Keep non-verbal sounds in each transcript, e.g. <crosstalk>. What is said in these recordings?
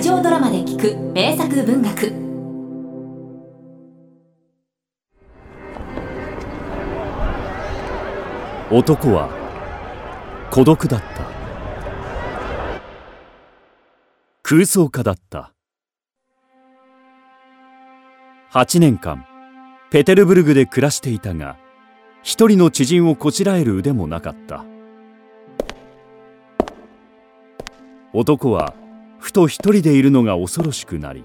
ジオドラマで聞く名作文学。男は孤独だった。空想家だった。8年間ペテルブルグで暮らしていたが一人の知人をこしらえる腕もなかった。男はふと一人でいるのが恐ろしくなり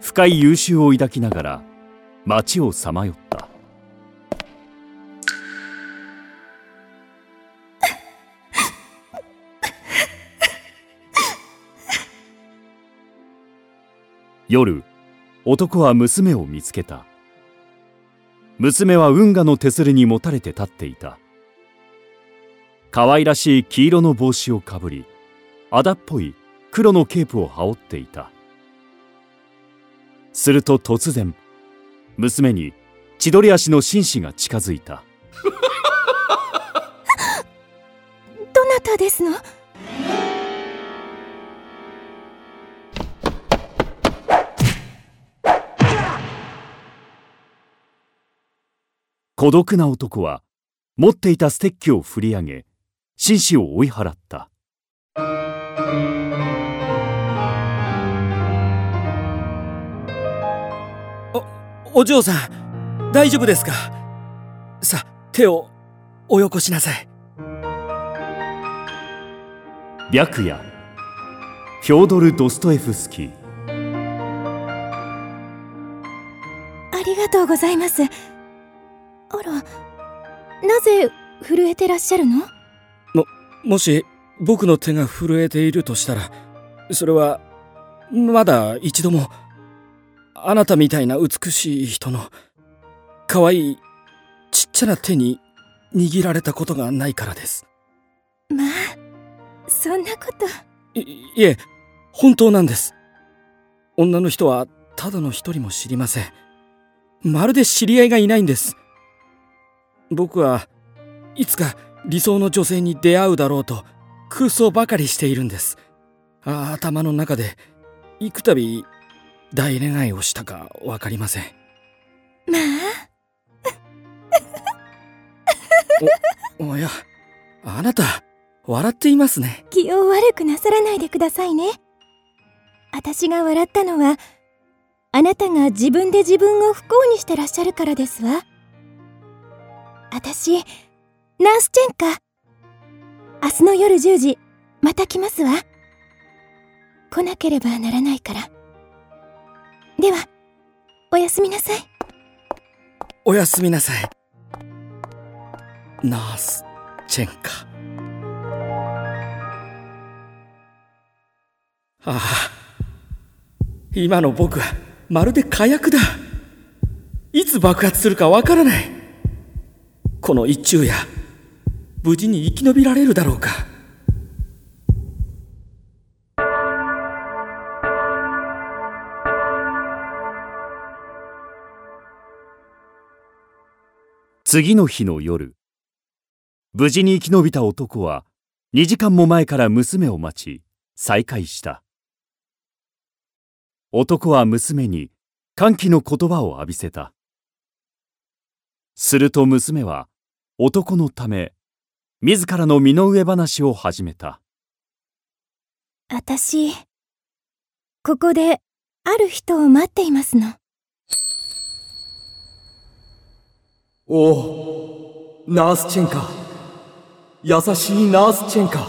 深い優秀を抱きながら街をさまよった。夜男は娘を見つけた。娘は運河の手すりにもたれて立っていた。可愛らしい黄色の帽子をかぶりあだっぽい黒のケープを羽織っていた。すると突然娘に千鳥足の紳士が近づいた。<laughs> どなたですの？孤独な男は持っていたステッキを振り上げ紳士を追い払ったおお嬢さん大丈夫ですか？さ手をおよこしなさい。白夜。フョードル・ドストエフスキー。ありがとうございます。あらなぜ震えてらっしゃるの？ももし僕の手が震えているとしたらそれはまだ一度もあなたみたいな美しい人の可愛いちっちゃな手に握られたことがないからです。まあそんなこと。いいえ本当なんです。女の人はただの一人も知りません。まるで知り合いがいないんです。僕はいつか理想の女性に出会うだろうと空想ばかりしているんです。あ頭の中で幾度大恋愛をしたか分かりません。ま <laughs> おおやあなた笑っていますね。あ気を悪くなさらないでくださいね。私が笑ったのはあなたが自分で自分を不幸にしてらっしゃるからですわ。私ナースチェンカ明日の夜10時また来ますわ。来なければならないからではおやすみなさい。おやすみなさい。ナースチェンカ。ああ今の僕はまるで火薬だ。いつ爆発するかわからない。この一昼夜無事に生き延びられるだろうか。次の日の夜。無事に生き延びた男は2時間も前から娘を待ち再会した。男は娘に歓喜の言葉を浴びせた。すると娘は男のため自らの身の上話を始めた。私ここである人を待っていますの。おおナースチェンカ。優しいナースチェンカ。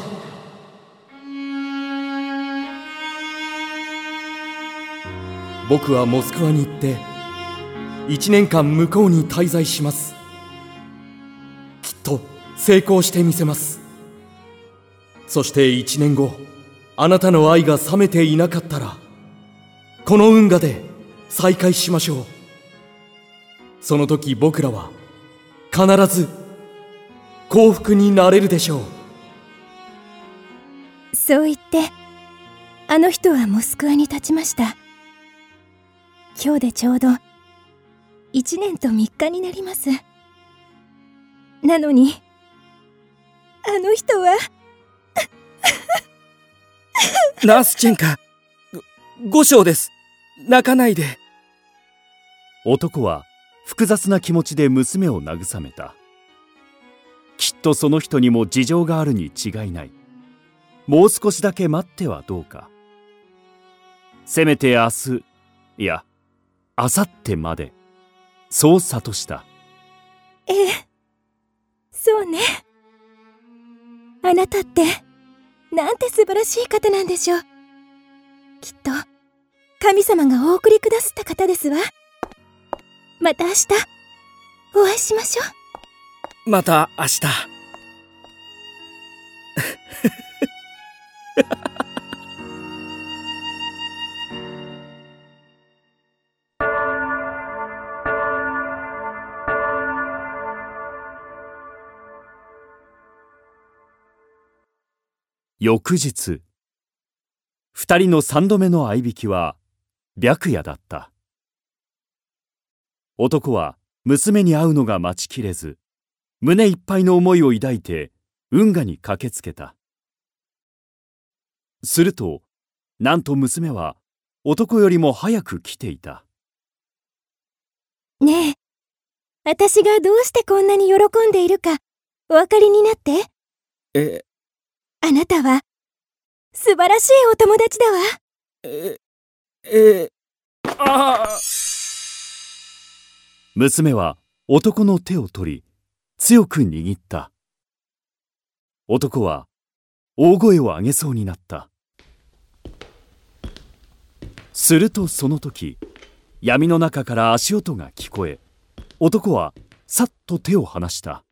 僕はモスクワに行って1年間向こうに滞在します。きっと成功してみせます。そして1年後あなたの愛が冷めていなかったらこの運河で再会しましょう。その時僕らは必ず幸福になれるでしょう。そう言ってあの人はモスクワに立ちました。今日でちょうど1年と3日になります。なのにあの人は <laughs> ナースチェンカ五章です。泣かないで。男は複雑な気持ちで娘を慰めた。きっとその人にも事情があるに違いない。もう少しだけ待ってはどうか。せめて明日いや明後日までそう諭した。ええ。そうね。あなたってなんて素晴らしい方なんでしょう。きっと神様がお送りくださった方ですわ。また明日。お会いしましょう。また明日。翌日。二人の三度目の合いびきは白夜だった。男は娘に会うのが待ちきれず胸いっぱいの思いを抱いて運河に駆けつけた。するとなんと娘は男よりも早く来ていた。ねえ私がどうしてこんなに喜んでいるかお分かりになって。えあなたは素晴らしいお友達だわ。ええああ娘は男の手を取り強く握った男は大声を上げそうになったするとその時闇の中から足音が聞こえ男はさっと手を離した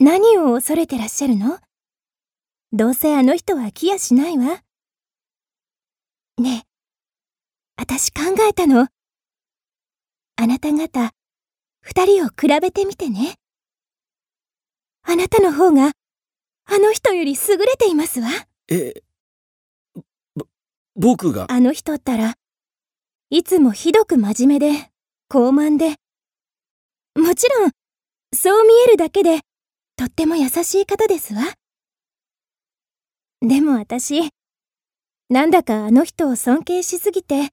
何を恐れてらっしゃるの？どうせあの人は来やしないわ。ねえ、私考えたの。あなた方、二人を比べてみてね。あなたの方が、あの人より優れていますわ。えぼ僕が？あの人ったら、いつもひどく真面目で、高慢で。もちろん、そう見えるだけで、とっても優しい方ですわ。でも私、なんだかあの人を尊敬しすぎて、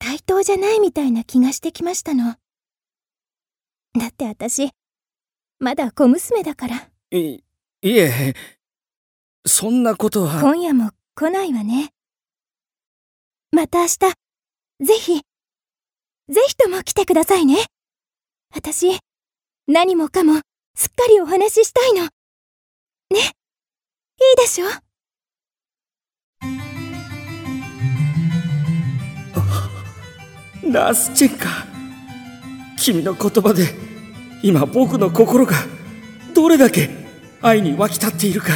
対等じゃないみたいな気がしてきましたの。だって私、まだ小娘だから。い、いえ、そんなことは。今夜も来ないわね。また明日、ぜひ、ぜひとも来てくださいね。私、何もかもすっかりお話ししたいの。ね？いいでしょ？ナースチェンカ君の言葉で今僕の心がどれだけ愛に湧き立っているか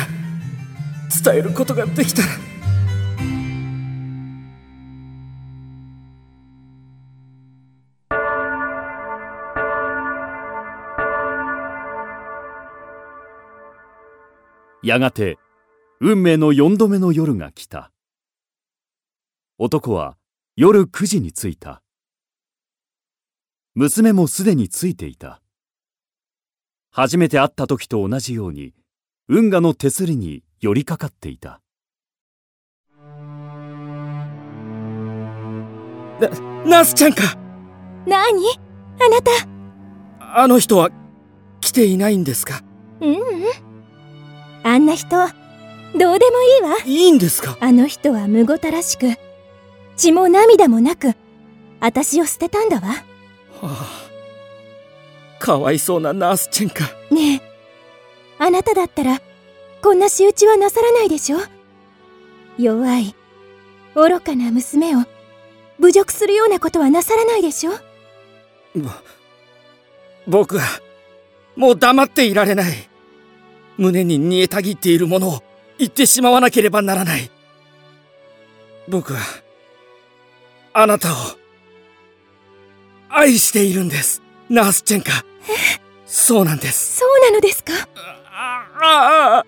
伝えることができたら。やがて運命の4度目の夜が来た。男は夜9時に着いた。娘もすでに着いていた。初めて会った時と同じように運河の手すりに寄りかかっていた。なナースちゃんか。なにあなた？あの人は来ていないんですか？ううん。あんな人どうでもいいわ。いいんですか？あの人はむごたらしく血も涙もなく私を捨てたんだわ。はあ。かわいそうなナースチェンか。ねえ。あなただったらこんな仕打ちはなさらないでしょ？弱い愚かな娘を侮辱するようなことはなさらないでしょ？僕はもう黙っていられない。胸に煮えたぎっているものを言ってしまわなければならない。僕はあなたを愛しているんです。ナースチェンカ。そうなんです。そうなのですか？あああ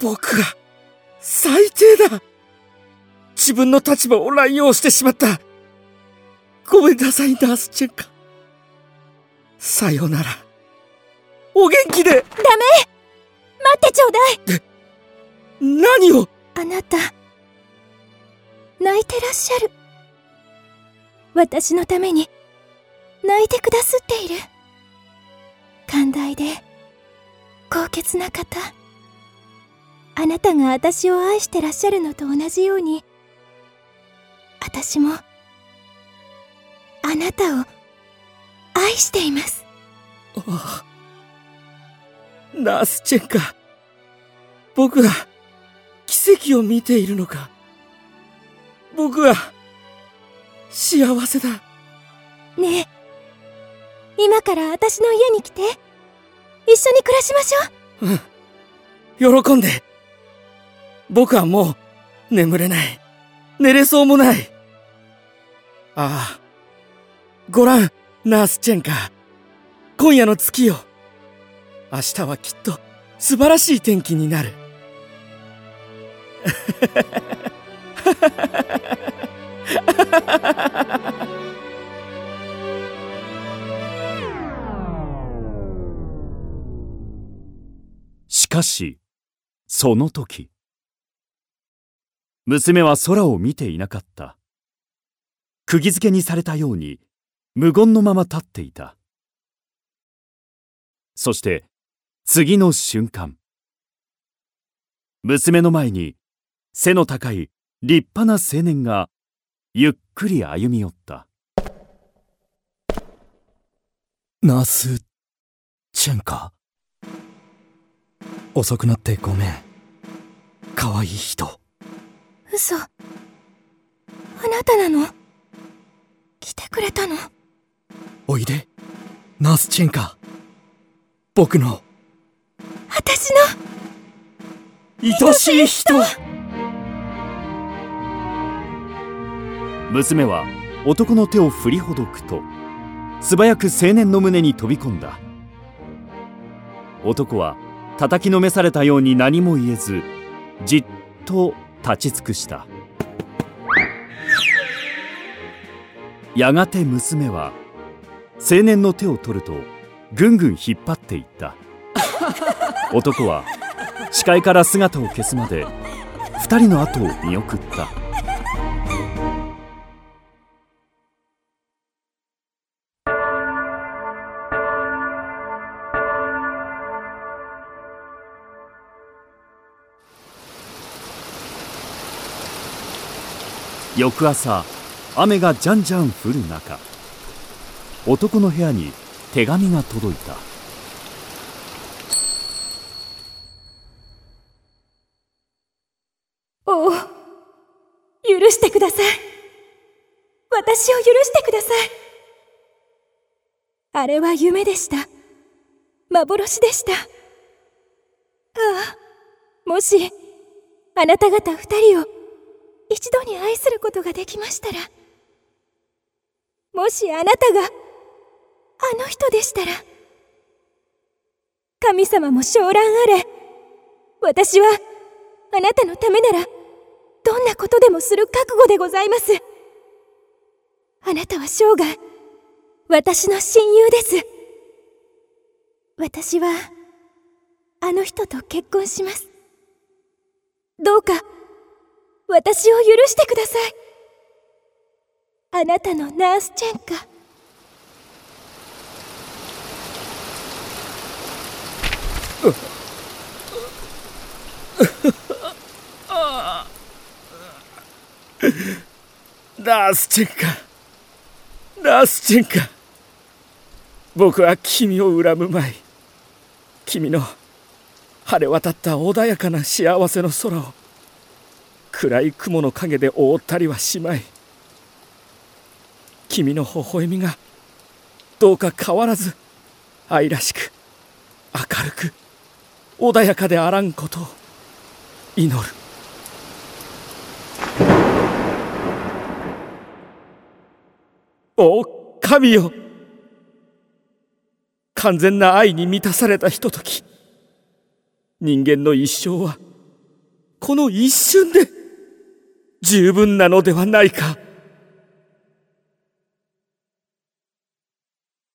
僕が最低だ。自分の立場を乱用してしまった。ごめんなさいナースチェンカ。さよなら。お元気で。ダメ。待ってちょうだい。何を？あなた泣いてらっしゃる私のために泣いてくだすっている。寛大で高潔な方。あなたが私を愛してらっしゃるのと同じように私もあなたを愛しています。ああ。ナースチェンカ僕は奇跡を見ているのか。僕は幸せだ。ねえ。今から私の家に来て。一緒に暮らしましょう。うん。喜んで。僕はもう眠れない。寝れそうもない。ああ。ごらんナースチェンカ今夜の月よ。明日はきっと素晴らしい天気になる <laughs> しかしその時娘は空を見ていなかった。釘付けにされたように無言のまま立っていた。そして次の瞬間。娘の前に背の高い立派な青年がゆっくり歩み寄った。ナースチェンカ遅くなってごめん。可愛い人。嘘。あなたなの？来てくれたの？おいで。ナースチェンカ僕の。私の。愛しい人娘は男の手を振りほどくと素早く青年の胸に飛び込んだ。男は叩きのめされたように何も言えずじっと立ち尽くした。やがて娘は青年の手を取るとぐんぐん引っ張っていった。男は視界から姿を消すまで二人の後を見送った。翌朝雨がじゃんじゃん降る中男の部屋に手紙が届いた。おお許してください。私を許してください。あれは夢でした。幻でした。ああもしあなた方二人を一度に愛することができましたらもしあなたがあの人でしたら神様も昇蘭あれ私はあなたのためならどんなことでもする覚悟でございます。あなたは生涯私の親友です。私はあの人と結婚します。どうか私を許してください。あなたのナースチェンカナースチェンカナースチェンカ僕は君を恨むまい。君の晴れ渡った穏やかな幸せの空を。暗い雲の陰で覆ったりはしまい君の微笑みがどうか変わらず愛らしく明るく穏やかであらんことを祈る。お神よ完全な愛に満たされたひととき人間の一生はこの一瞬で十分なのではないか。